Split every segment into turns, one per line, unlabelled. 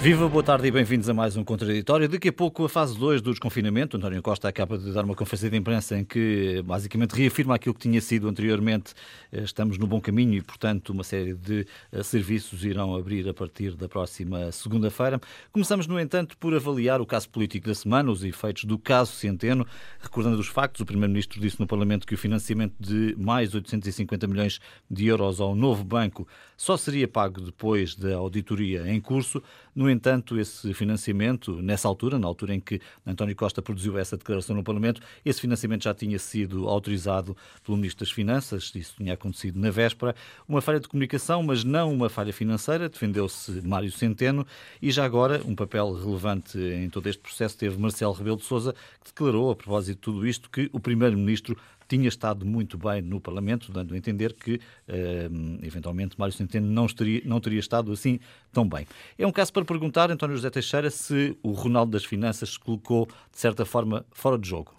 Viva, boa tarde e bem-vindos a mais um Contraditório. Daqui a pouco, a fase 2 do desconfinamento. António Costa acaba de dar uma conferência de imprensa em que basicamente reafirma aquilo que tinha sido anteriormente. Eh, estamos no bom caminho e, portanto, uma série de eh, serviços irão abrir a partir da próxima segunda-feira. Começamos, no entanto, por avaliar o caso político da semana, os efeitos do caso Centeno. Recordando os factos, o Primeiro-Ministro disse no Parlamento que o financiamento de mais 850 milhões de euros ao novo banco só seria pago depois da auditoria em curso. No entanto, esse financiamento, nessa altura, na altura em que António Costa produziu essa declaração no Parlamento, esse financiamento já tinha sido autorizado pelo Ministro das Finanças, isso tinha acontecido na véspera. Uma falha de comunicação, mas não uma falha financeira, defendeu-se Mário Centeno e já agora um papel relevante em todo este processo teve Marcelo Rebelo de Sousa, que declarou, a propósito de tudo isto, que o Primeiro-Ministro tinha estado muito bem no Parlamento, dando a entender que, uh, eventualmente, Mário Centeno não, estaria, não teria estado assim tão bem. É um caso para perguntar, António José Teixeira, se o Ronaldo das Finanças se colocou, de certa forma, fora de jogo.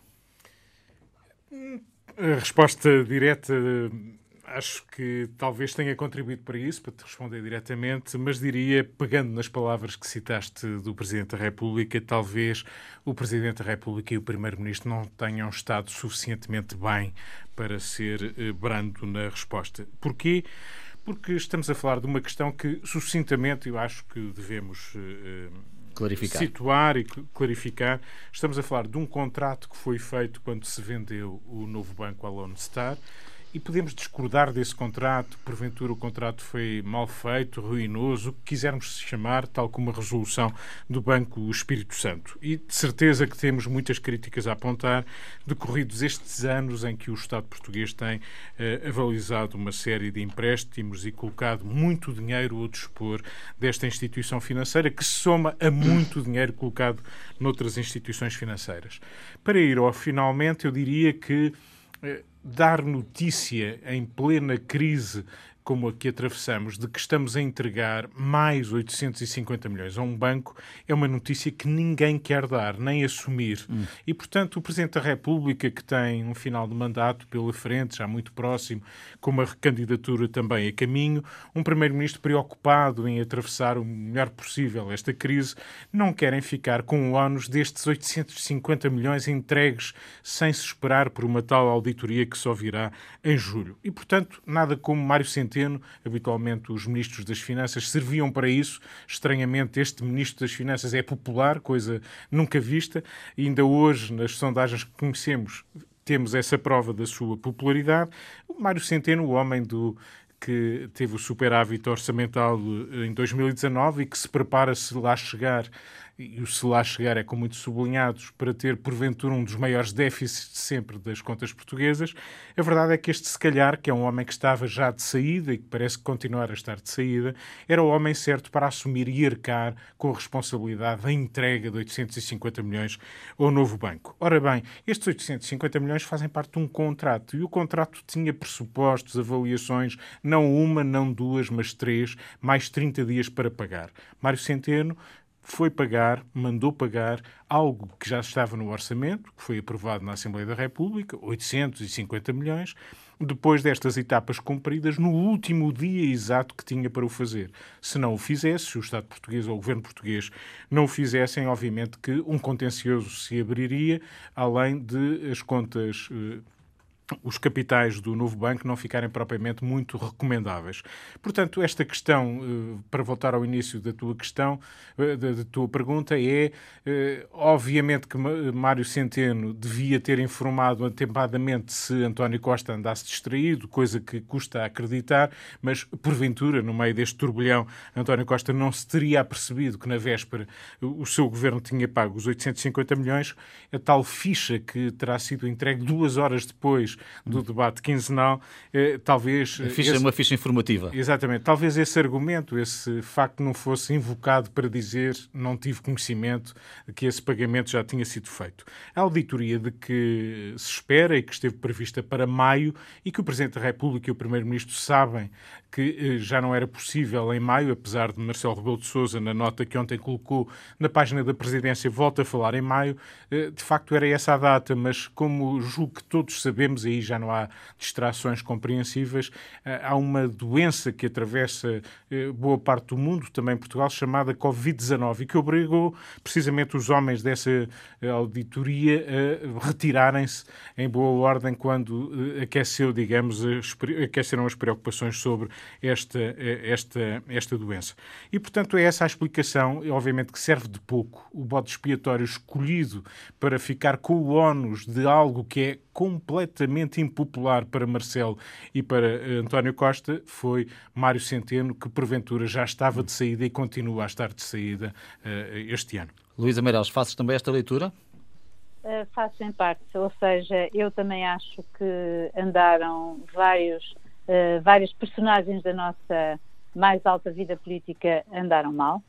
A resposta direta acho que talvez tenha contribuído para isso, para te responder diretamente, mas diria, pegando nas palavras que citaste do Presidente da República, talvez o Presidente da República e o Primeiro-Ministro não tenham estado suficientemente bem para ser eh, brando na resposta. Porquê? Porque estamos a falar de uma questão que, sucintamente, eu acho que devemos. Eh,
clarificar.
situar e clarificar. Estamos a falar de um contrato que foi feito quando se vendeu o novo banco à Lone Star e podemos discordar desse contrato, porventura o contrato foi mal feito, ruinoso, o que quisermos chamar, tal como a resolução do Banco Espírito Santo. E de certeza que temos muitas críticas a apontar, decorridos estes anos em que o Estado português tem eh, avalizado uma série de empréstimos e colocado muito dinheiro ao dispor desta instituição financeira, que se soma a muito dinheiro colocado noutras instituições financeiras. Para ir ao finalmente, eu diria que eh, dar notícia em plena crise como a que atravessamos, de que estamos a entregar mais 850 milhões a um banco, é uma notícia que ninguém quer dar, nem assumir. Hum. E, portanto, o Presidente da República, que tem um final de mandato pela frente, já muito próximo, com uma recandidatura também a caminho, um Primeiro-Ministro preocupado em atravessar o melhor possível esta crise, não querem ficar com o ónus destes 850 milhões entregues sem se esperar por uma tal auditoria que só virá em julho. E, portanto, nada como Mário Centeno Centeno. Habitualmente os ministros das Finanças serviam para isso. Estranhamente, este ministro das Finanças é popular, coisa nunca vista. E ainda hoje, nas sondagens que conhecemos, temos essa prova da sua popularidade. O Mário Centeno, o homem do que teve o superávit orçamental eh, em 2019 e que se prepara, se lá chegar, e o se lá chegar é com muitos sublinhados, para ter porventura um dos maiores déficits de sempre das contas portuguesas. A verdade é que este, se calhar, que é um homem que estava já de saída e que parece continuar a estar de saída, era o homem certo para assumir e arcar com a responsabilidade da entrega de 850 milhões ao novo banco. Ora bem, estes 850 milhões fazem parte de um contrato e o contrato tinha pressupostos, avaliações, não uma, não duas, mas três, mais 30 dias para pagar. Mário Centeno foi pagar, mandou pagar algo que já estava no orçamento, que foi aprovado na Assembleia da República, 850 milhões, depois destas etapas cumpridas, no último dia exato que tinha para o fazer. Se não o fizesse, se o Estado português ou o governo português não o fizessem, obviamente que um contencioso se abriria, além de as contas eh, os capitais do novo banco não ficarem propriamente muito recomendáveis. Portanto, esta questão, eh, para voltar ao início da tua questão, eh, da tua pergunta, é eh, obviamente que Mário Centeno devia ter informado atempadamente se António Costa andasse distraído, coisa que custa acreditar, mas porventura, no meio deste turbilhão, António Costa não se teria apercebido que na véspera o seu governo tinha pago os 850 milhões, a tal ficha que terá sido entregue duas horas depois do debate quinzenal, eh, talvez...
Ficha, esse... uma ficha informativa.
Exatamente. Talvez esse argumento, esse facto não fosse invocado para dizer não tive conhecimento de que esse pagamento já tinha sido feito. A auditoria de que se espera e que esteve prevista para maio e que o Presidente da República e o Primeiro-Ministro sabem que eh, já não era possível em maio, apesar de Marcelo Rebelo de Sousa, na nota que ontem colocou na página da Presidência, volta a falar em maio, eh, de facto era essa a data, mas como julgo que todos sabemos, aí já não há distrações compreensíveis. Há uma doença que atravessa boa parte do mundo, também Portugal, chamada Covid-19 e que obrigou precisamente os homens dessa auditoria a retirarem-se em boa ordem quando aqueceu, digamos, aqueceram as preocupações sobre esta, esta, esta doença. E, portanto, é essa a explicação, obviamente que serve de pouco, o bode expiatório escolhido para ficar com o ónus de algo que é completamente impopular para Marcelo e para eh, António Costa foi Mário Centeno, que porventura já estava de saída e continua a estar de saída uh, este ano.
Luísa Meireles, fazes também esta leitura?
Uh, faço em parte, ou seja, eu também acho que andaram vários, uh, vários personagens da nossa mais alta vida política andaram mal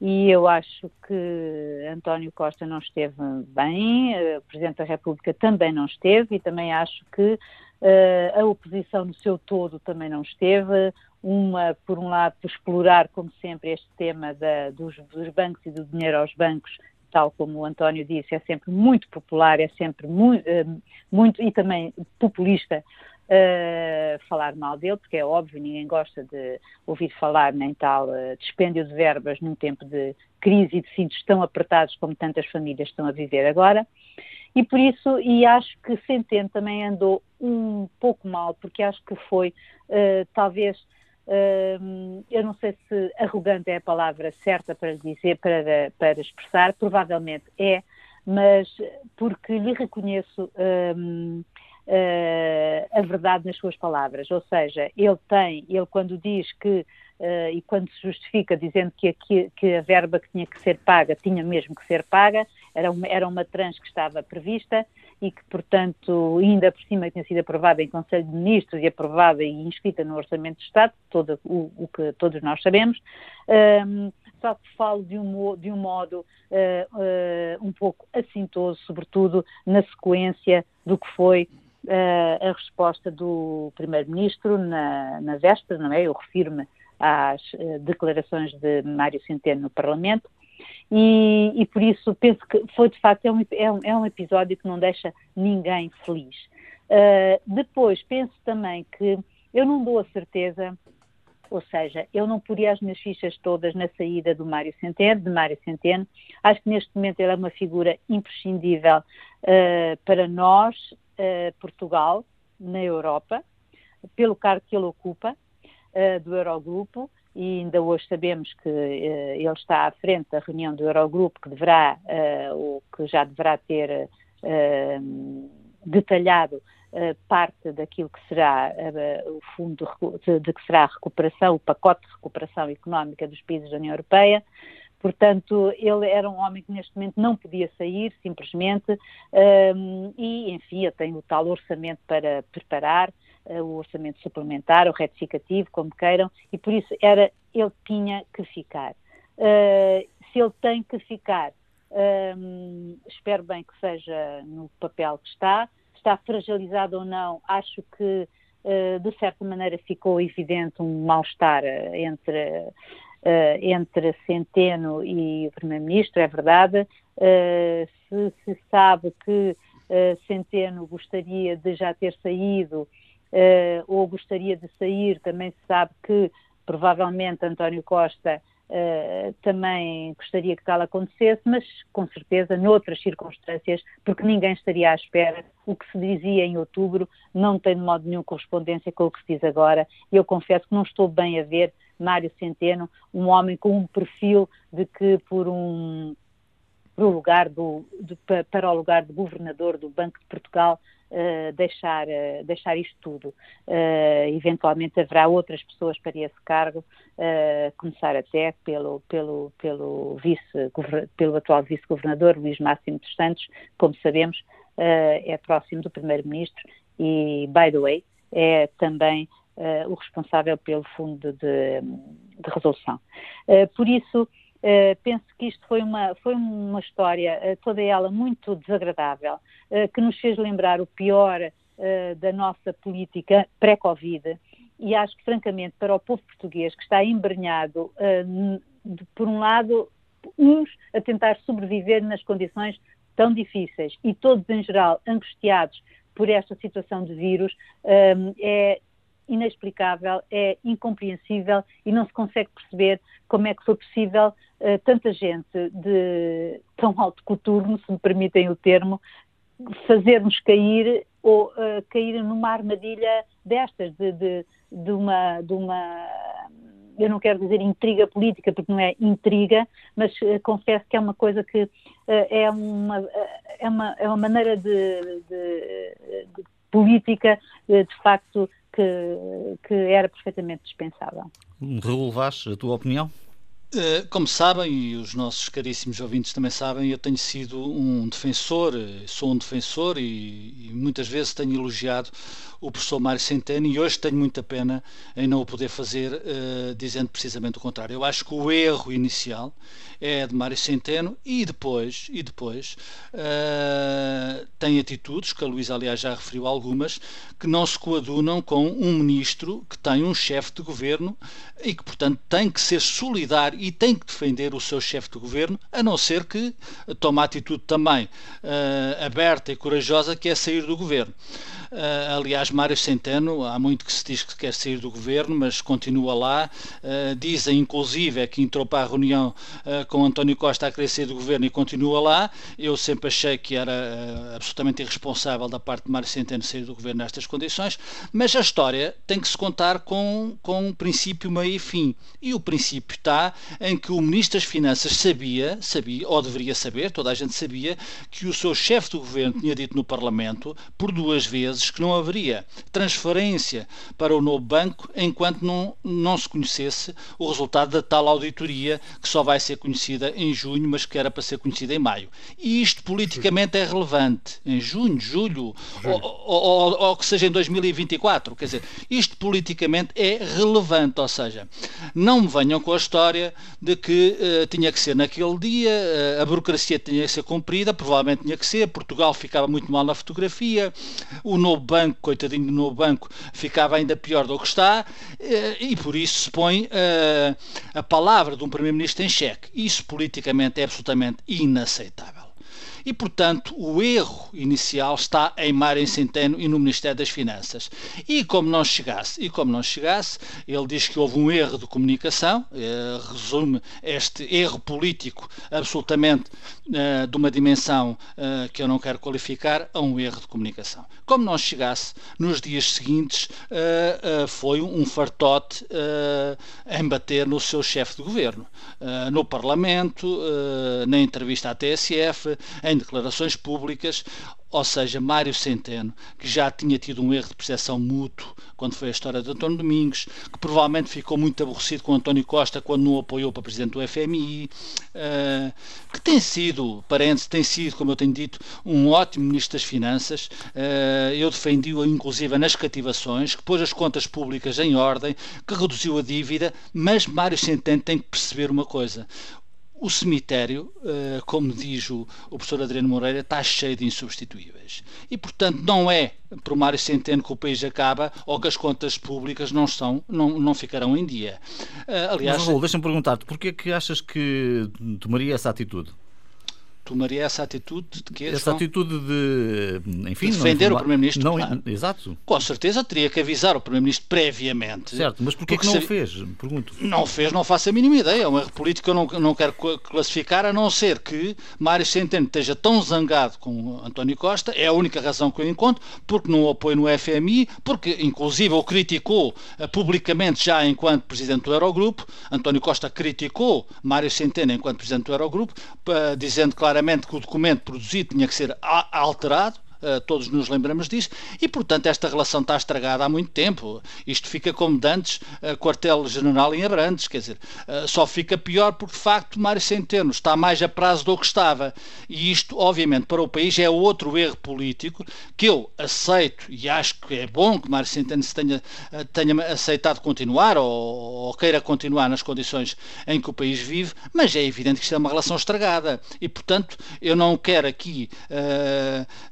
e eu acho que António Costa não esteve bem, o Presidente da República também não esteve e também acho que uh, a oposição no seu todo também não esteve. Uma, por um lado, por explorar, como sempre, este tema da, dos, dos bancos e do dinheiro aos bancos, tal como o António disse, é sempre muito popular, é sempre muito e também populista uh, falar mal dele, porque é óbvio, ninguém gosta de ouvir falar nem tal uh, dispêndio de verbas num tempo de crise e de cintos tão apertados como tantas famílias estão a viver agora. E por isso, e acho que Centeno também andou um pouco mal, porque acho que foi, uh, talvez, eu não sei se arrogante é a palavra certa para dizer, para, para expressar, provavelmente é, mas porque lhe reconheço uh, a verdade nas suas palavras. Ou seja, ele tem, ele quando diz que Uh, e quando se justifica dizendo que, aqui, que, a verba que tinha que ser paga tinha mesmo que ser paga, era uma, era uma trans que estava prevista e que, portanto, ainda por cima tinha sido aprovada em Conselho de Ministros e aprovada e inscrita no Orçamento de Estado, todo, o, o que todos nós sabemos. Um, só que falo de um, de um modo uh, um pouco assintoso, sobretudo na sequência do que foi a resposta do Primeiro-Ministro na, na véspera, não é? Eu refiro-me às uh, declarações de Mário Centeno no Parlamento e, e, por isso penso que foi de facto é um, é um, é episódio que não deixa ninguém feliz. Uh, depois penso também que eu não dou a certeza ou seja, eu não poria as minhas fichas todas na saída do Mário Centeno, de Mário Centeno. Acho que neste momento ele é uma figura imprescindível uh, para nós, Portugal, na Europa, pelo cargo que ele ocupa uh, do Eurogrupo, e ainda hoje sabemos que ele está à frente da reunião do Eurogrupo, que deverá, ou que já deverá ter detalhado parte daquilo que será o fundo de, que será a recuperação, o pacote de recuperação económica dos países da União Europeia. Portanto, ele era um homem que neste momento não podia sair, simplesmente, e, enfim, tem o tal orçamento para preparar, uh, o orçamento suplementar, o retificativo, como queiram, e por isso era, ele tinha que ficar. Uh, se ele tem que ficar, espero bem que seja no papel que está, está fragilizado ou não, acho que uh, de certa maneira ficou evidente um mal-estar eh, entre, entre Centeno e o Primeiro-Ministro, é verdade. Uh, se se sabe que Centeno gostaria de já ter saído ou gostaria de sair, também se sabe que provavelmente António Costa Uh, também gostaria que tal acontecesse, mas com certeza noutras circunstâncias, porque ninguém estaria à espera. O que se dizia em outubro não tem de modo nenhum correspondência com o que se diz agora. E eu confesso que não estou bem a ver Mário Centeno, um homem com um perfil de que por um para o lugar do, de, para o lugar de governador do Banco de Portugal uh, deixar, uh, deixar isto tudo. Uh, eventualmente haverá outras pessoas para esse cargo, começar até pelo, pelo, pelo, vice, pelo atual vice-governador Luís Máximo dos Santos, como sabemos, é próximo do primeiro-ministro e, by the way, é também o responsável pelo fundo de, de resolução. por isso, Uh, penso que isto foi uma, foi uma história, uh, toda ela muito desagradável, uh, que nos fez lembrar o pior da nossa política pré-Covid. E acho que, francamente, para o povo português que está embrenhado, de, por um lado, uns a tentar sobreviver nas condições tão difíceis e todos, em geral, angustiados por esta situação de vírus é inexplicável, é incompreensível e não se consegue perceber como é que foi possível uh, tanta gente de tão alto coturno, se me permitem o termo, fazer-nos cair ou uh, cair numa armadilha destas, de, de, de, uma, de uma, eu não quero dizer intriga política, porque não é intriga, mas uh, confesso que é uma coisa que uh, é, uma, é, uma, é uma maneira de, de, de política, de facto, que, que era perfeitamente dispensável.
Raul Vaz, a tua opinião?
Eh, como sabem, e os nossos caríssimos ouvintes também sabem, eu tenho sido um defensor, eh, sou um defensor e, e muitas vezes tenho elogiado o professor Mário Centeno e hoje tenho muita pena em não o poder fazer, uh, dizendo precisamente o contrário. Eu acho que o erro inicial é de Mário Centeno e depois, e depois uh, tem atitudes, que a Luísa aliás já referiu algumas, que não se coadunam com um ministro que tem um chefe de governo e que, portanto, tem que ser solidário e tem que defender o seu chefe de governo, a não ser que tome a atitude também uh, aberta e corajosa que é sair do governo. Uh, aliás, Mário Centeno, há muito que se diz que quer sair do governo, mas continua lá. Uh, dizem, inclusive, é que entrou para a reunião uh, com António Costa a querer sair do governo e continua lá. Eu sempre achei que era absolutamente irresponsável da parte de Mário Centeno sair do governo nestas condições, mas a história tem que se contar com, com um princípio, meio e fim. E o princípio está em que o Ministro das Finanças sabia, sabia, ou deveria saber, toda a gente sabia, que o seu chefe do governo tinha dito no Parlamento, por duas vezes, que não haveria transferência para o novo banco enquanto não, não se conhecesse o resultado da tal auditoria que só vai ser conhecida em junho, mas que era para ser conhecida em maio. E isto politicamente é relevante. Em junho, julho, ou, ou, ou, ou, que seja em 2024. Quer dizer, isto politicamente é relevante. Ou seja, não me venham com a história de que uh, tinha que ser naquele dia, uh, a burocracia tinha que ser cumprida, provavelmente tinha que ser, Portugal ficava muito mal na fotografia, o novo banco, coitadinho do novo banco, ficava ainda pior do que está, eh, e por isso se põe eh, a palavra de um Primeiro-Ministro em xeque. Isso politicamente é absolutamente inaceitável. E, portanto, o erro inicial está em Mário Centeno e no Ministério das Finanças. E como não chegasse, e como não chegasse, ele diz que houve um erro de comunicação, eh, resume este erro político absolutamente eh, de uma dimensão eh, que eu não quero qualificar a um erro de comunicação. Como não chegasse, nos dias seguintes eh, eh, foi um fartote eh, em bater no seu chefe de governo, no Parlamento, na entrevista à TSF, em em declarações públicas, ou seja, Mário Centeno, que já tinha tido um erro de percepção mútuo quando foi a história de António Domingos, que provavelmente ficou muito aborrecido com António Costa quando não apoiou para presidente do FMI, uh, eh, que tem sido, parênteses, tem sido, como eu tenho dito, um ótimo ministro das Finanças. Uh, eu defendi-o, inclusive, nas cativações, que pôs as contas públicas em ordem, que reduziu a dívida, mas Mário Centeno tem que perceber uma coisa o cemitério, eh, como diz o, professor Adriano Moreira, está cheio de insubstituíveis. E, portanto, não é por Mário Centeno que o país acaba ou que as contas públicas não, estão, não, não ficarão em dia.
Eh, aliás, Mas, Raul, deixa-me perguntar-te, porquê é que achas que tomaria essa atitude?
Tomaria essa atitude de que
essa atitude de enfim
de defender não, o primeiro-ministro
não, exato.
Com certeza teria que avisar o primeiro-ministro previamente.
Certo mas porquê que não fez? Pergunto.
Não fez não faço a mínima ideia. É um erro político que eu não, não quero classificar a não ser que Mário Centeno esteja tão zangado com António Costa é a única razão que eu encontro porque não o apoia no FMI porque inclusive o criticou uh, publicamente já enquanto presidente do Eurogrupo. António Costa criticou Mário Centeno enquanto presidente do Eurogrupo dizendo claro claramente que o documento produzido tinha que ser alterado, Uh, todos nos lembramos disso, e portanto esta relação está estragada há muito tempo. Isto fica como dantes, uh, quartel-general em Abrantes, quer dizer, uh, só fica pior porque de facto Mário Centeno está mais a prazo do que estava. E isto, obviamente, para o país é outro erro político que eu aceito e acho que é bom que Mário Centeno se tenha, tenha aceitado continuar ou, ou queira continuar nas condições em que o país vive, mas é evidente que isto é uma relação estragada. E portanto, eu não quero aqui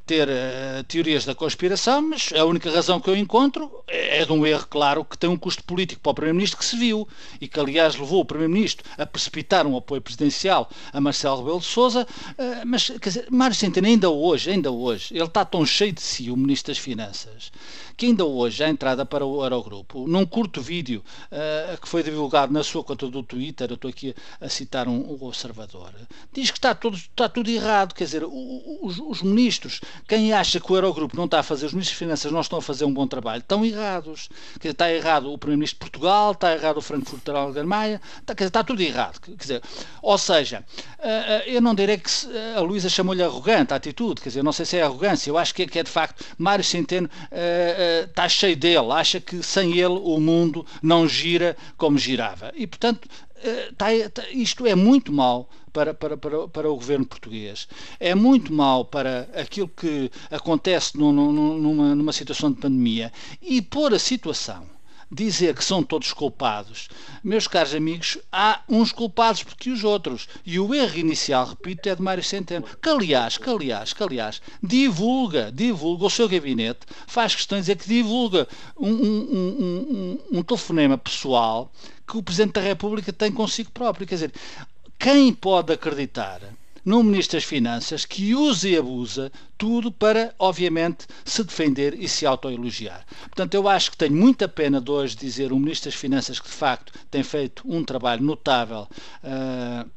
ter uh, teorias da conspiração, mas a única razão que eu encontro é, é de um erro, claro, que tem um custo político para o Primeiro-Ministro que se viu e que, aliás, levou o Primeiro-Ministro a precipitar um apoio presidencial a Marcelo Rebelo de Sousa. Uh, mas, quer dizer, Mário Centeno, ainda hoje, ainda hoje, ele está tão cheio de si, o Ministro das Finanças, que ainda hoje a entrada para o Eurogrupo, num curto vídeo uh, que foi divulgado na sua conta do Twitter, eu estou aqui a citar um, um observador, diz que está tudo, está tudo errado, quer dizer, os, os, ministros, quem acha que o Eurogrupo não está a fazer, os ministros de Finanças não estão a fazer um bom trabalho, estão errados. Dizer, está errado o Primeiro-Ministro de Portugal, está errado o Frankfurter Allgemeine, está, dizer, está tudo errado. Quer dizer, ou seja, uh, uh, eu não direi que a Luísa chamou-lhe arrogante a atitude, quer dizer, não sei se é arrogância, eu acho que é, que é de facto Mário Centeno está cheio dele, acha que sem ele o mundo não gira como girava. E, portanto, está, tá, isto é muito mau para, para, para, para o governo português. É muito mau para aquilo que acontece numa, numa situação de pandemia e pôr a situação dizer que são todos culpados. Meus caros amigos, há uns culpados porque os outros. E o erro inicial, repito, é de Mário Centeno. Que aliás, que aliás, que aliás, divulga, divulga o seu gabinete, faz questões de dizer que divulga um, um, um, um, telefonema pessoal que o Presidente da República tem consigo próprio. Quer dizer, quem pode acreditar num Ministro das Finanças que usa e abusa tudo para, obviamente, se defender e se autoelogiar. Portanto, eu acho que tenho muita pena de hoje dizer um Ministro das Finanças que, de facto, tem feito um trabalho notável. Uh,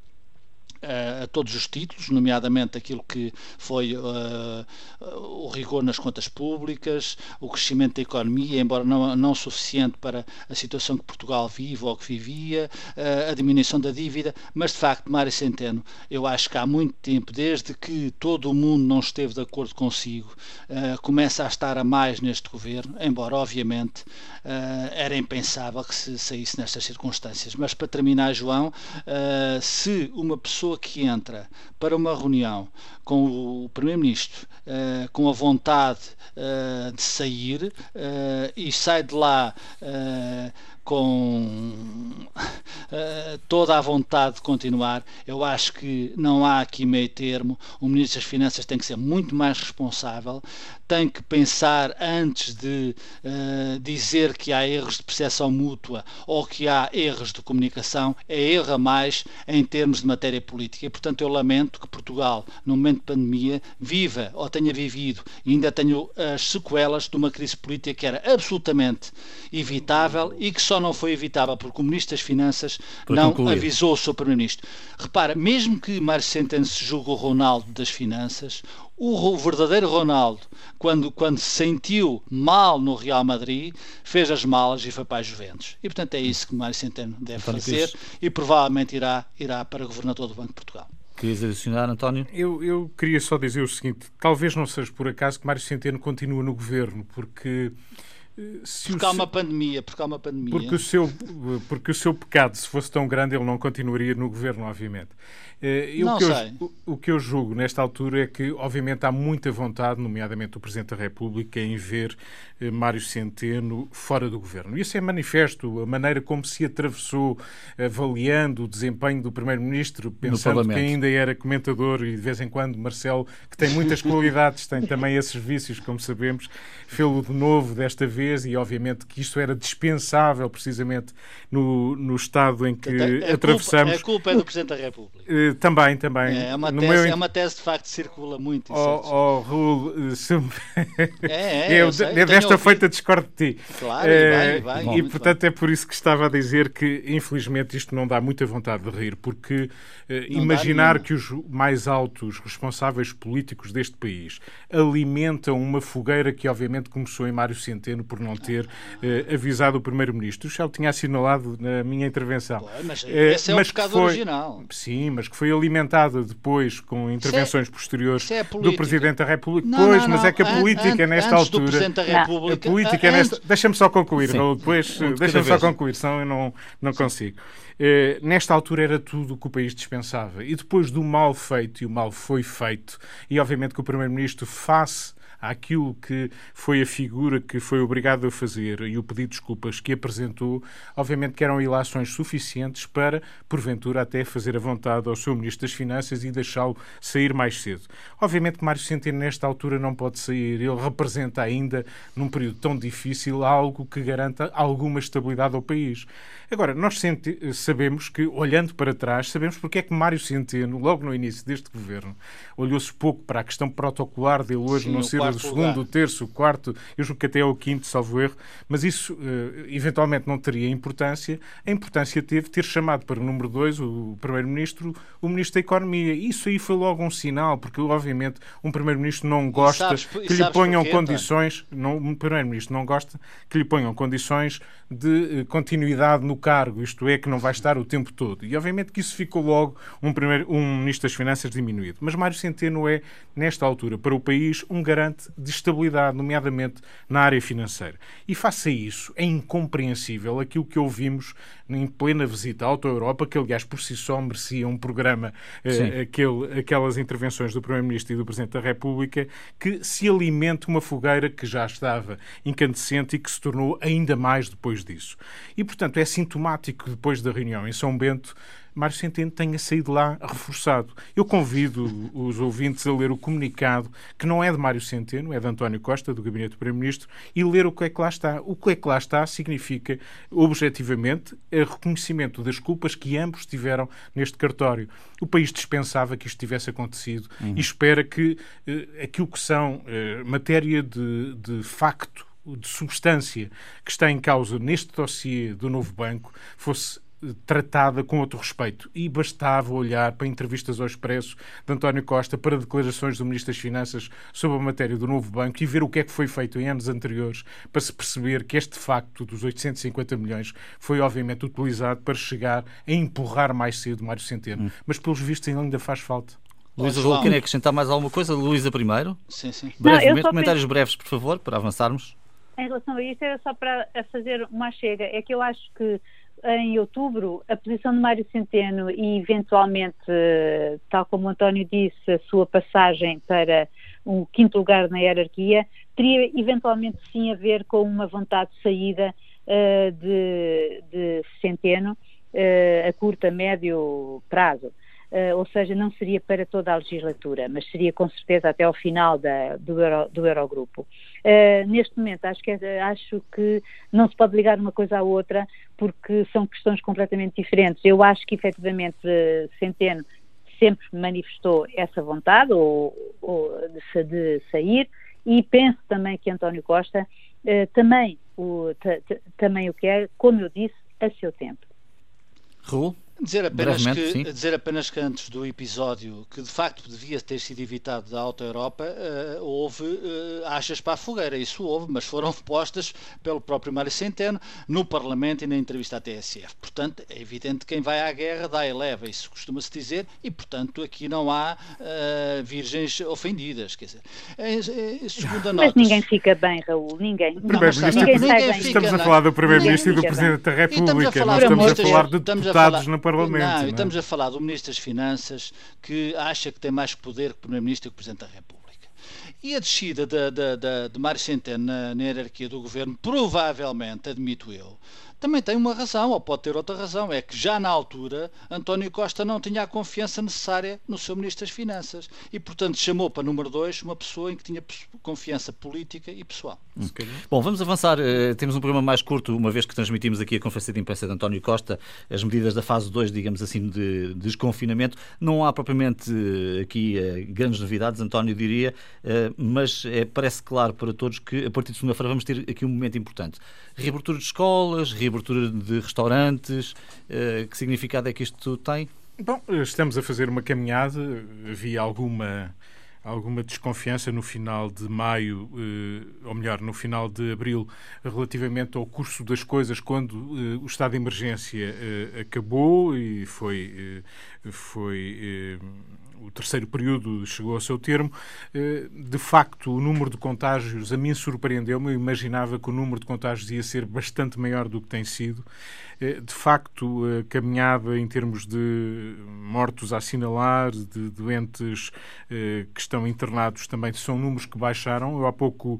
a todos os títulos, nomeadamente aquilo que foi uh, o rigor nas contas públicas, o crescimento da economia, embora não, não suficiente para a situação que Portugal vive ou que vivia, uh, a diminuição da dívida, mas de facto, Mário Centeno, eu acho que há muito tempo, desde que todo o mundo não esteve de acordo consigo, começa a estar a mais neste governo, embora obviamente era impensável que se saísse nestas circunstâncias. Mas para terminar, João, se uma pessoa pessoa que entra para uma reunião com o Primeiro-Ministro uh, com a vontade uh, de sair uh, e sai de lá com uh, toda a vontade de continuar. Eu acho que não há aqui meio termo. O Ministro das Finanças tem que ser muito mais responsável, tem que pensar antes de uh, dizer que há erros de percepção mútua ou que há erros de comunicação. É erro a mais em termos de matéria política. E, portanto, eu lamento que Portugal, no momento de pandemia, viva ou tenha vivido e ainda tenha as sequelas de uma crise política que era absolutamente evitável e que só só não foi evitável porque o Ministro das Finanças Para não concluir. avisou o seu Primeiro-Ministro. Repara, mesmo que Mário Centeno se julgue o Ronaldo das Finanças, o verdadeiro Ronaldo, quando, quando se sentiu mal no Real Madrid, fez as malas e foi para a Juventus. E, portanto, é isso que Mário Centeno deve António fazer e provavelmente irá, irá para governador do Banco de Portugal.
Querias adicionar, António?
Eu, eu queria só dizer o seguinte: talvez não seja por acaso que Mário Centeno continua no governo, porque
se porque há uma pandemia, porque há uma pandemia.
Porque o, seu, porque o seu pecado, se fosse tão grande, ele não continuaria no governo, obviamente.
Eh, eu, não
o, que sei. Eu, o, que eu julgo nesta altura é que, obviamente, há muita vontade, nomeadamente o Presidente da República, em ver eh, Mário Centeno fora do governo. Isso é manifesto, a maneira como se atravessou, avaliando o desempenho do Primeiro-Ministro, pensando que ainda era comentador e, de vez em quando, Marcelo, que tem muitas qualidades, tem também esses vícios, como sabemos, fê-lo de novo desta vez e, obviamente, que isto era dispensável, precisamente, no, no estado em que
a
atravessamos.
Culpa, a culpa é do Presidente da República.
Eh, também, também.
É, é uma, tese, meu... é uma tese, de facto, circula muito.
Oh, oh Raul, eh, se...
é, é, eu,
eu desta feita discordo de ti.
Claro, é, e, vai,
vai, e portanto bem. é por isso que estava a dizer que, infelizmente, isto não dá muita vontade de rir, porque uh, imaginar que os mais altos responsáveis políticos deste país alimentam uma fogueira que, obviamente, começou em Mário Centeno por não ter uh, avisado o Primeiro-Ministro. Já o tinha assinalado na minha intervenção. Pô,
mas esse é o pecado foi... original.
Sim, mas que foi alimentada depois com intervenções é, posteriores
é
do Presidente da República. Não, pois, não, não. mas é que a política an, nesta
antes
altura.
Do Presidente da República,
a política nesta. Deixa-me só concluir, Raul, depois. Deixa-me só concluir, senão eu não, não consigo. Eh, nesta altura era tudo o que o país dispensava. E depois do mal feito, e o mal foi feito, e obviamente que o Primeiro-Ministro, face àquilo que foi a figura que foi obrigado a fazer e o pedido de desculpas que apresentou, obviamente que eram ilações suficientes para, porventura, até fazer a vontade ao seu Ministro das Finanças e deixá-lo sair mais cedo. Obviamente que Mário Centeno, nesta altura, não pode sair. Ele representa ainda, num período tão difícil, algo que garanta alguma estabilidade ao país. Agora, nós sabemos que, olhando para trás, sabemos porque é que Mário Centeno, logo no início deste governo, olhou-se pouco para a questão protocolar dele hoje, Sim, não ser o segundo, o terço, o quarto, eu julgo que até é o quinto, salvo erro, mas isso eh, eventualmente não teria importância. A importância teve ter chamado para o número dois o Primeiro-Ministro, o Ministro da Economia. Isso aí foi logo um sinal, porque obviamente um Primeiro-Ministro não gosta sabes, que lhe ponham porquê, condições, não, um Primeiro-Ministro não gosta que lhe ponham condições de eh, continuidade no cargo, isto é, que não vai estar o tempo todo. E obviamente que isso ficou logo um, primeiro, um Ministro das Finanças diminuído. Mas Mário Centeno é, nesta altura, para o país, um garante de estabilidade, nomeadamente na área financeira. E face a isso, é incompreensível aquilo que ouvimos em plena visita à Auto-Europa, que aliás por si só merecia um programa, eh, aquele, aquelas intervenções do Primeiro-Ministro e do Presidente da República, que se alimenta uma fogueira que já estava incandescente e que se tornou ainda mais depois disso. E, portanto, é sintomático depois da reunião em São Bento Mário Centeno tenha saído lá reforçado. Eu convido os ouvintes a ler o comunicado, que não é de Mário Centeno, é de António Costa, do Gabinete do Primeiro-Ministro, e ler o que é que lá está. O que é que lá está significa, objetivamente, o reconhecimento das culpas que ambos tiveram neste cartório. O país dispensava que isto tivesse acontecido uhum. e espera que eh, aquilo que são eh, matéria de, de facto de substância que está em causa neste dossiê do novo banco fosse tratada com outro respeito. E bastava olhar para entrevistas ao Expresso de António Costa, para declarações do Ministro das Finanças sobre a matéria do novo banco e ver o que é que foi feito em anos anteriores para se perceber que este facto dos 850 milhões foi obviamente utilizado para chegar a empurrar mais cedo Mário Centeno. Hum. Mas pelos vistos ainda faz falta.
Luísa quer acrescentar mais alguma coisa? Luísa primeiro?
Sim, sim.
Brevemente, Não, comentários penso... breves, por favor, para avançarmos.
Em relação a isto, era só para fazer uma chega. É que eu acho que em outubro, a posição de Mário Centeno e, eventualmente, tal como o António disse, a sua passagem para um quinto lugar na hierarquia, teria eventualmente sim a ver com uma vontade de saída uh, de, de, Centeno uh, a curto, a médio prazo. Uh, ou seja, não seria para toda a legislatura, mas seria com certeza até ao final da, do, Euro, do Eurogrupo. Uh, neste momento, acho que, acho que não se pode ligar uma coisa à outra, porque são questões completamente diferentes. Eu acho que, efetivamente, Centeno sempre manifestou essa vontade ou, ou de, de, sair, e penso também que António Costa uh, também, o, também o quer, como eu disse, a seu tempo.
Raul?
Dizer apenas, que, dizer apenas que antes do episódio, que de facto devia ter sido evitado da Alta Europa, uh, houve uh, achas para a fogueira. Isso houve, mas foram postas pelo próprio Mário Centeno no Parlamento e na entrevista à TSF. Portanto, é evidente que quem vai à guerra dá e leva, isso costuma-se dizer, e portanto aqui não há uh, virgens ofendidas. Quer dizer, é, é, segunda
mas ninguém fica bem, Raul, ninguém. Não, ninguém,
ninguém fica, estamos a falar do Primeiro-Ministro e do Presidente da República, não estamos a falar de deputados no Parlamento. Não,
não, estamos a falar do Ministro das Finanças que acha que tem mais poder que o Primeiro-Ministro e que o Presidente da República. E a descida de, de, de, de Mário Centeno na, na hierarquia do governo, provavelmente, admito eu, também tem uma razão, ou pode ter outra razão, é que já na altura António Costa não tinha a confiança necessária no seu Ministro das Finanças e, portanto, chamou para número dois uma pessoa em que tinha confiança política e pessoal.
Hum. Bom, vamos avançar. Uh, temos um programa mais curto, uma vez que transmitimos aqui a conferência de imprensa de António Costa, as medidas da fase 2, digamos assim, de, de desconfinamento. Não há propriamente uh, aqui uh, grandes novidades, António diria, mas parece claro para todos que a partir de segunda-feira vamos ter aqui um momento importante. Reabertura de escolas, reabertura de restaurantes, uh, que significado é que isto tem?
Bom, estamos a fazer uma caminhada, havia alguma alguma desconfiança no final de maio, eh, ou melhor, no final de abril, relativamente ao curso das coisas quando eh, o estado de emergência acabou e foi, foi o terceiro período chegou ao seu termo. De facto, o número de contágios a mim surpreendeu-me. Eu imaginava que o número de contágios ia ser bastante maior do que tem sido. De facto, a caminhada em termos de mortos a assinalar, de doentes que estão internados, também são números que baixaram. Eu há pouco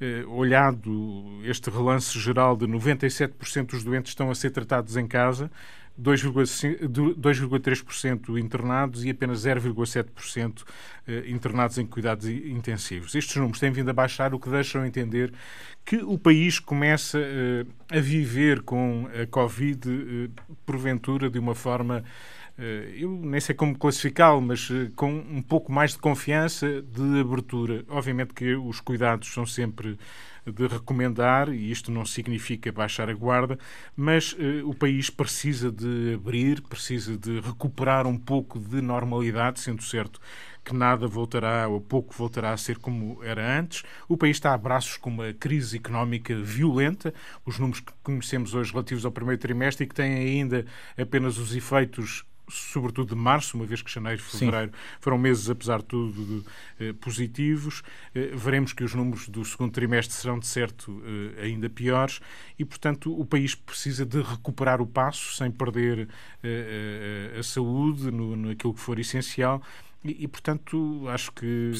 eh, olhado este relance geral de 97% dos doentes estão a ser tratados em casa, 2,3% internados e apenas 0,7% eh, internados em cuidados intensivos. Estes números têm vindo a baixar, o que deixam entender que o país começa eh, a viver com a Covid, porventura, de uma forma eh, eu nem sei como classificá-lo, mas eh, com um pouco mais de confiança, de abertura. Obviamente que os cuidados são sempre de recomendar, e isto não significa baixar a guarda, mas uh, o país precisa de abrir, precisa de recuperar um pouco de normalidade, sendo certo que nada voltará, ou pouco voltará a ser como era antes. O país está a braços com uma crise económica violenta, os números que conhecemos hoje relativos ao primeiro trimestre e que têm ainda apenas os efeitos sobretudo de março, uma vez que janeiro e fevereiro Sim. foram meses, apesar de tudo, de, eh, positivos. Eh, veremos que os números do segundo trimestre serão, de certo, eh, ainda piores e, portanto, o país precisa de recuperar o passo sem perder a saúde no, naquilo que for essencial e, e, portanto, acho que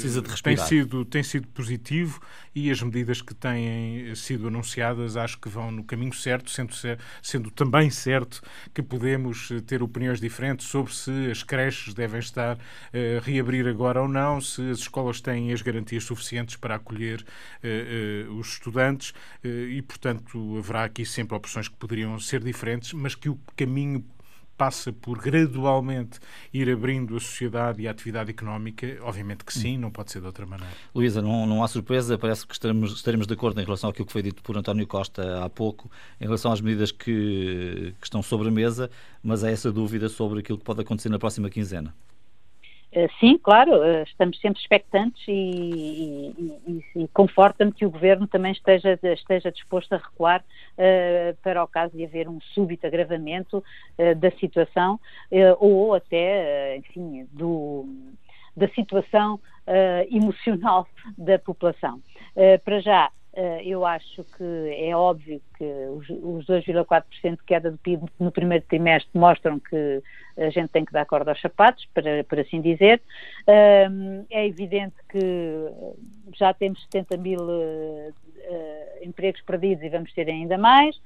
tem sido, tem sido positivo e as medidas que têm sido anunciadas acho que vão no caminho certo, sendo, sendo também certo que podemos eh, ter opiniões diferentes sobre se as creches devem estar a uh, reabrir agora ou não, se as escolas têm as garantias suficientes para acolher uh, uh, os estudantes e, portanto, haverá aqui sempre opções que poderiam ser diferentes, mas que o caminho passa por gradualmente ir abrindo a sociedade e a atividade económica? Obviamente que sim, não pode ser de outra maneira.
Luísa, não, não há surpresa, parece que estaremos, estaremos de acordo em relação àquilo que foi dito por António Costa há pouco, em relação às medidas que, que estão sobre a mesa, mas há essa dúvida sobre aquilo que pode acontecer na próxima quinzena.
Eh, sim, claro, eh, estamos sempre expectantes e, e, e, e conforta-me que o Governo também esteja, esteja disposto a recuar uh, para o caso de haver um súbito agravamento uh, da situação uh, ou até, enfim, do, da situação emocional da população. para já, eu acho que é óbvio que os, os 2,4% de queda do PIB no primeiro trimestre mostram que a gente tem que dar corda aos sapatos, para, por assim dizer. Uh, é evidente que já temos 70 mil uh, empregos perdidos e vamos ter ainda mais,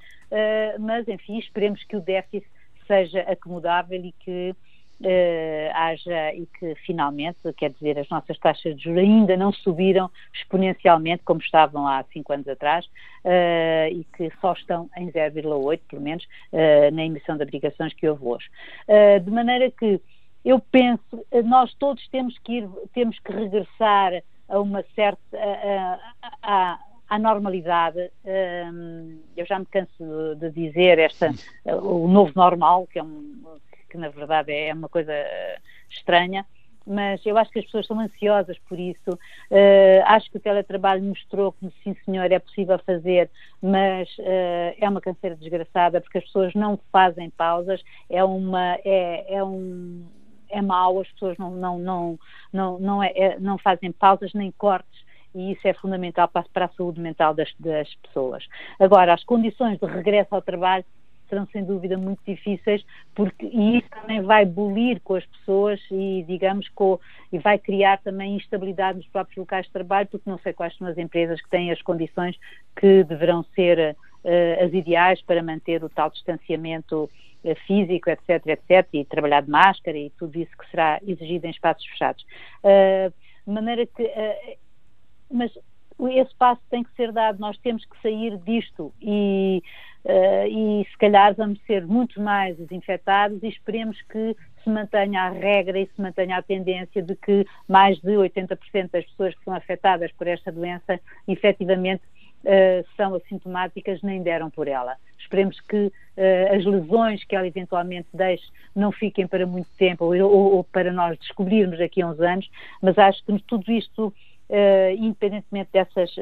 mas enfim, esperemos que o déficit seja acomodável e que uh, haja e que finalmente, quer dizer, as nossas taxas de juros ainda não subiram exponencialmente como estavam há cinco anos atrás uh, e que só estão em 0,8, pelo menos, uh, na emissão de obrigações que houve hoje. de maneira que eu penso, nós todos temos que ir, temos que regressar a uma certa a, a, à normalidade. eu já me canso de dizer esta, o novo normal, que é um, que na verdade é uma coisa eh, estranha, mas eu acho que as pessoas estão ansiosas por isso. Uh, acho que o teletrabalho mostrou que, sim, senhor, é possível fazer, mas uh, é uma canseira desgraçada porque as pessoas não fazem pausas, é uma. É, é um, é mau, as pessoas não, não, não, não, não, é, é não fazem pausas nem cortes e isso é fundamental para, para a saúde mental das, das pessoas. Agora, as condições de regresso ao trabalho serão sem dúvida muito difíceis, porque e isso também vai bolir com as pessoas e, digamos, com, e vai criar também instabilidade nos próprios locais de trabalho, porque não sei quais são as empresas que têm as condições que deverão ser uh, as ideais para manter o tal distanciamento uh, físico, etc, etc, e trabalhar de máscara e tudo isso que será exigido em espaços fechados. Uh, de maneira que, mas esse passo tem que ser dado, nós temos que sair disto e uh, e se calhar vamos ser muito mais os infectados e esperemos que se mantenha a regra e se mantenha a tendência de que mais de 80% das pessoas que são afetadas por esta doença efetivamente uh, são assintomáticas nem deram por ela. Esperemos que uh, as lesões que ela eventualmente deixe não fiquem para muito tempo ou, ou, ou, para nós descobrirmos daqui a uns anos, mas acho que tudo isto, independentemente dessas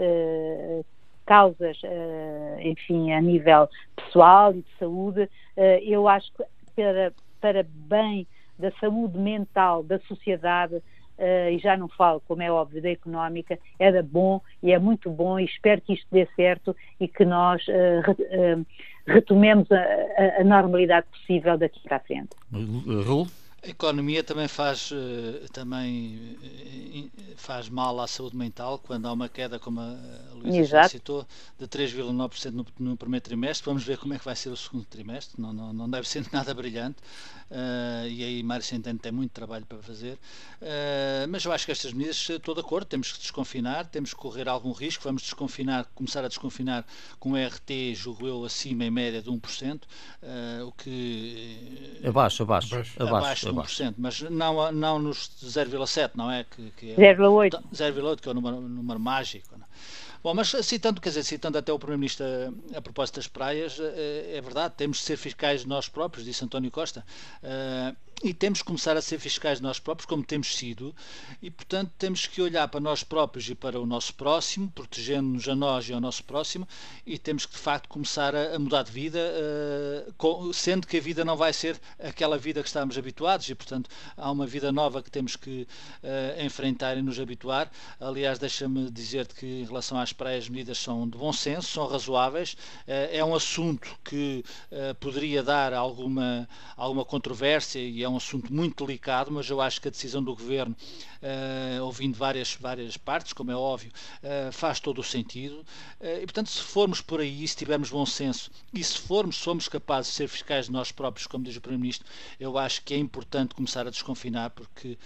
causas, uh, enfim, a nível pessoal e de saúde, uh, eu acho que para, para bem da saúde mental da sociedade, uh, e já não falo, como é óbvio, da económica, era bom e é muito bom e espero que isto dê certo e que nós retomemos a, a, a, normalidade possível daqui para a frente.
Raul?
A economia também faz, também faz mal à saúde mental quando há uma queda, como a Luísa já citou, de 3,9% no, no primeiro trimestre. Vamos ver como é que vai ser o segundo trimestre. Não, não, não deve ser nada brilhante. Uh, e aí Mário Centeno tem muito trabalho para fazer. Uh, mas eu acho que estas medidas, estou de acordo, temos que desconfinar, temos que correr algum risco. Vamos desconfinar, começar a desconfinar com o RT, julgo eu, acima em média de 1%, uh, o que.
Abaixo, abaixo.
Abaixo, abaixo, 1%, mas não, não nos 0,7, não é? Que,
que é 0,8.
0,8, que é o número, número mágico. Não? É? Bom, mas citando, quer dizer, citando até o Primeiro-Ministro a, a, propósito das praias, é, é, verdade, temos de ser fiscais nós próprios, disse António Costa. Uh, e temos que começar a ser fiscais nós próprios, como temos sido, e portanto temos que olhar para nós próprios e para o nosso próximo, protegendo-nos a nós e ao nosso próximo, e temos que de facto começar a, mudar de vida, com, sendo que a vida não vai ser aquela vida que estamos habituados, e portanto há uma vida nova que temos que uh, enfrentar e nos habituar. Aliás, deixa-me dizer-te que em relação às praias, as medidas são de bom senso, são razoáveis, uh, é um assunto que poderia dar alguma, alguma controvérsia e é um assunto muito delicado, mas eu acho que a decisão do Governo, uh, ouvindo várias, várias partes, como é óbvio, uh, faz todo o sentido. Uh, e, portanto, se formos por aí, se tivermos bom senso e se formos, somos capazes de ser fiscais de nós próprios, como diz o Primeiro-Ministro, eu acho que é importante começar a desconfinar, porque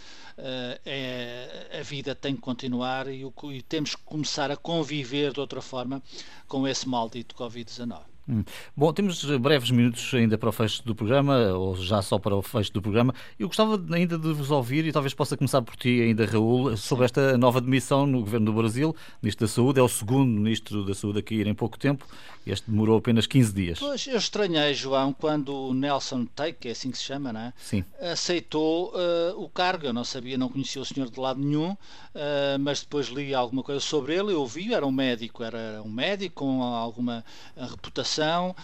é, a vida tem que continuar e, e temos que começar a conviver de outra forma com esse maldito Covid-19.
Hum. Bom, temos breves minutos ainda para o fecho do programa, ou já só para o fecho do programa. Eu gostava ainda de vos ouvir, e talvez possa começar por ti ainda, Raul, sobre esta nova demissão no Governo do Brasil, Ministro da Saúde. É o segundo Ministro da Saúde a cair em pouco tempo. Este demorou apenas 15 dias.
Pois, eu estranhei, João, quando o Nelson Teik, que é assim que se chama, não é?
Sim.
aceitou uh, o cargo. Eu não sabia, não conhecia o senhor de lado nenhum, uh, mas depois li alguma coisa sobre ele. Eu ouvi, era um médico, era um médico com alguma reputação uh,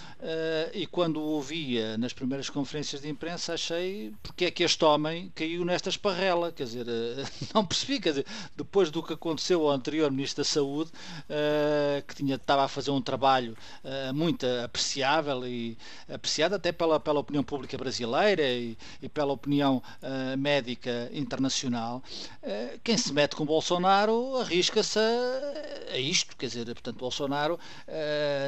e quando o ouvia nas primeiras conferências de imprensa achei porque é que este homem caiu nesta esparrela, quer dizer, uh, não percebi, quer dizer, depois do que aconteceu ao anterior Ministro da Saúde, uh, que tinha, estava a fazer um trabalho muito apreciável e apreciado até pela, pela opinião pública brasileira e, e pela opinião médica internacional, quem se mete com Bolsonaro arrisca-se a, a, isto, quer dizer, portanto, Bolsonaro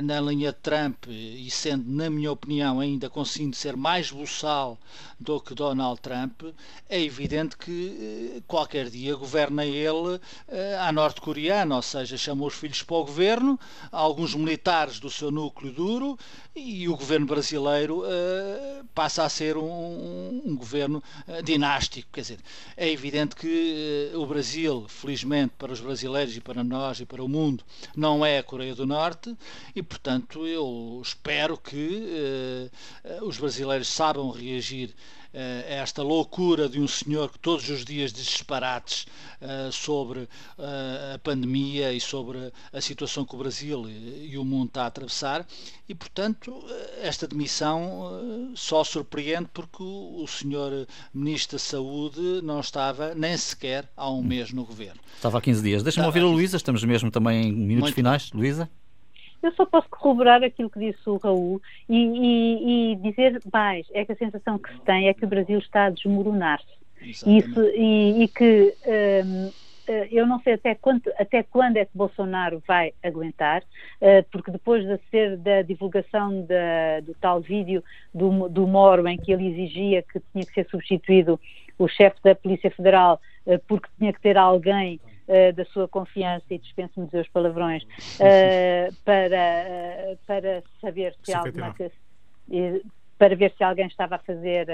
na linha de Trump Trump, e sendo, na minha opinião, ainda conseguindo ser mais buçal do que Donald Trump, é evidente que eh, qualquer dia governa ele eh, à norte-coreana, ou seja, chama os filhos para o governo, alguns militares do seu núcleo duro, e o governo brasileiro eh, passa a ser um, um governo dinástico. Quer dizer, é evidente que o Brasil, felizmente para os brasileiros e para nós e para o mundo, não é a Coreia do Norte, e portanto eu espero que uh, os brasileiros saibam reagir uh, a esta loucura de um senhor que todos os dias diz disparates uh, sobre a pandemia e sobre a situação que o Brasil e, e, o mundo está a atravessar e, portanto, esta demissão só surpreende porque o, o senhor Ministro da Saúde não estava nem sequer há um mês no governo.
Estava há 15 dias. Deixa-me ouvir a Luísa, estamos mesmo também em minutos Muito finais. Luísa?
Eu só posso corroborar aquilo que disse o Raul e, e, e, dizer mais, é que a sensação que se tem é que o Brasil está a desmoronar-se. Isso, e, e que um, eh, eu não sei até, quanto, até quando é que Bolsonaro vai aguentar, uh, porque depois de ser da divulgação da, do tal vídeo do, do Moro em que ele exigia que tinha que ser substituído o chefe da Polícia Federal uh, porque tinha que ter alguém uh, da sua confiança, e dispenso-me dizer os palavrões, uh, para, uh, para saber se alguma para ver se alguém estava a fazer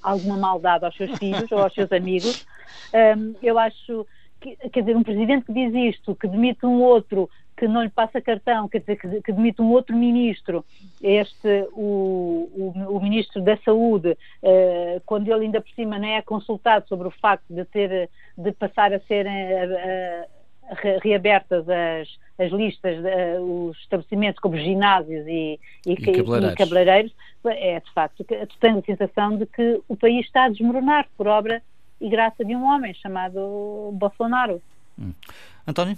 alguma maldade aos seus filhos ou aos seus amigos. Um, eu acho que, quer dizer, um presidente que diz isto, que demite um outro que não lhe passa cartão, quer dizer, que, que demite um outro ministro, este, o, o, o ministro da Saúde, uh, quando ele ainda por cima nem é consultado sobre o facto de ter, de passar a ser uh, reabertas as, as listas, uh, os estabelecimentos como ginásios e, e, e, cabeleireiros. e cabeleireiros, é de facto que tu tens a sensação de que o país está a desmoronar por obra e graça de um homem chamado Bolsonaro.
Hum. António?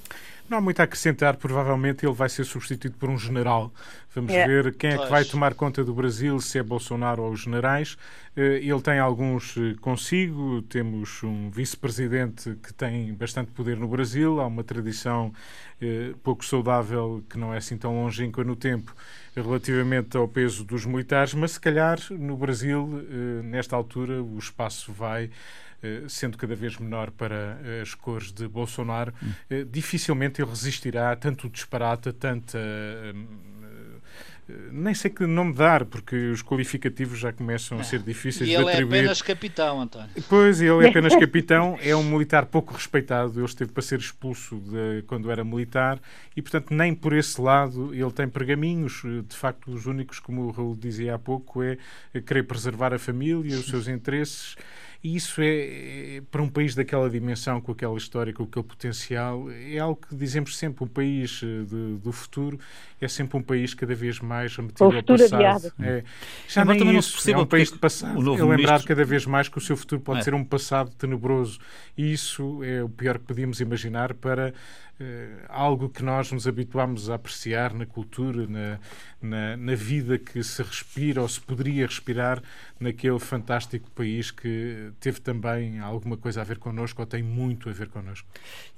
Não há muito a acrescentar, provavelmente ele vai ser substituído por um general. Vamos é. ver quem é que vai tomar conta do Brasil, se é Bolsonaro ou os generais. Eh, ele tem alguns eh, consigo, temos um vice-presidente que tem bastante poder no Brasil, há uma tradição eh, pouco saudável que não é assim tão longínqua no tempo relativamente ao peso dos militares, mas se calhar no Brasil, nesta altura, o espaço vai sendo cada vez menor para eh, as cores de Bolsonaro, hum. dificilmente ele resistirá a tanto disparate, tanta nem sei que nome dar, porque os qualificativos já começam a ser difíceis
de
atribuir.
E ele é apenas capitão, António.
Pois, ele é apenas capitão, é um militar pouco respeitado, ele esteve para ser expulso de, quando era militar e, portanto, nem por esse lado ele tem pergaminhos. De facto, os únicos, como o Raul dizia há pouco, é querer preservar a família, os seus interesses e isso é, é, para um país daquela dimensão, com aquela história, com aquele potencial, é algo que dizemos sempre: um país eh, de, do futuro é sempre um país cada vez mais remetido ao passado. É, já nem também isso, não se é um país de passado. É lembrar ministro... cada vez mais que o seu futuro pode é. ser um passado tenebroso. E isso é o pior que podíamos imaginar para algo que nós nos habituámos a apreciar na cultura, na, na, na, vida que se respira ou se poderia respirar naquele fantástico país que teve também alguma coisa a ver connosco ou tem muito a ver connosco.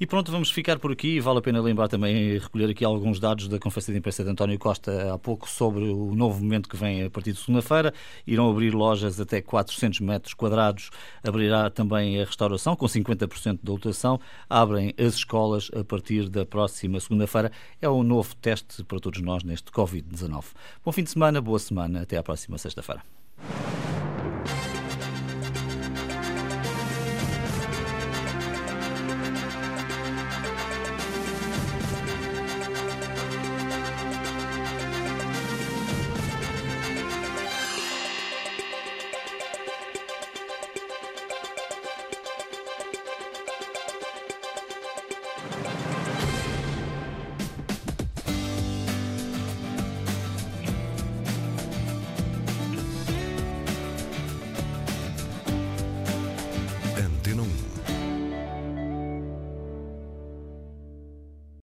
E pronto, vamos ficar por aqui. Vale a pena lembrar também recolher aqui alguns dados da Conferência de Imprensa de António Costa há pouco sobre o novo momento que vem a partir de segunda-feira. Irão abrir lojas até 400 metros quadrados, abrirá também a restauração com 50% de lotação, abrem as escolas a partir da próxima segunda-feira. É um novo teste para todos nós neste Covid-19. Bom fim de semana, boa semana, até à próxima sexta-feira.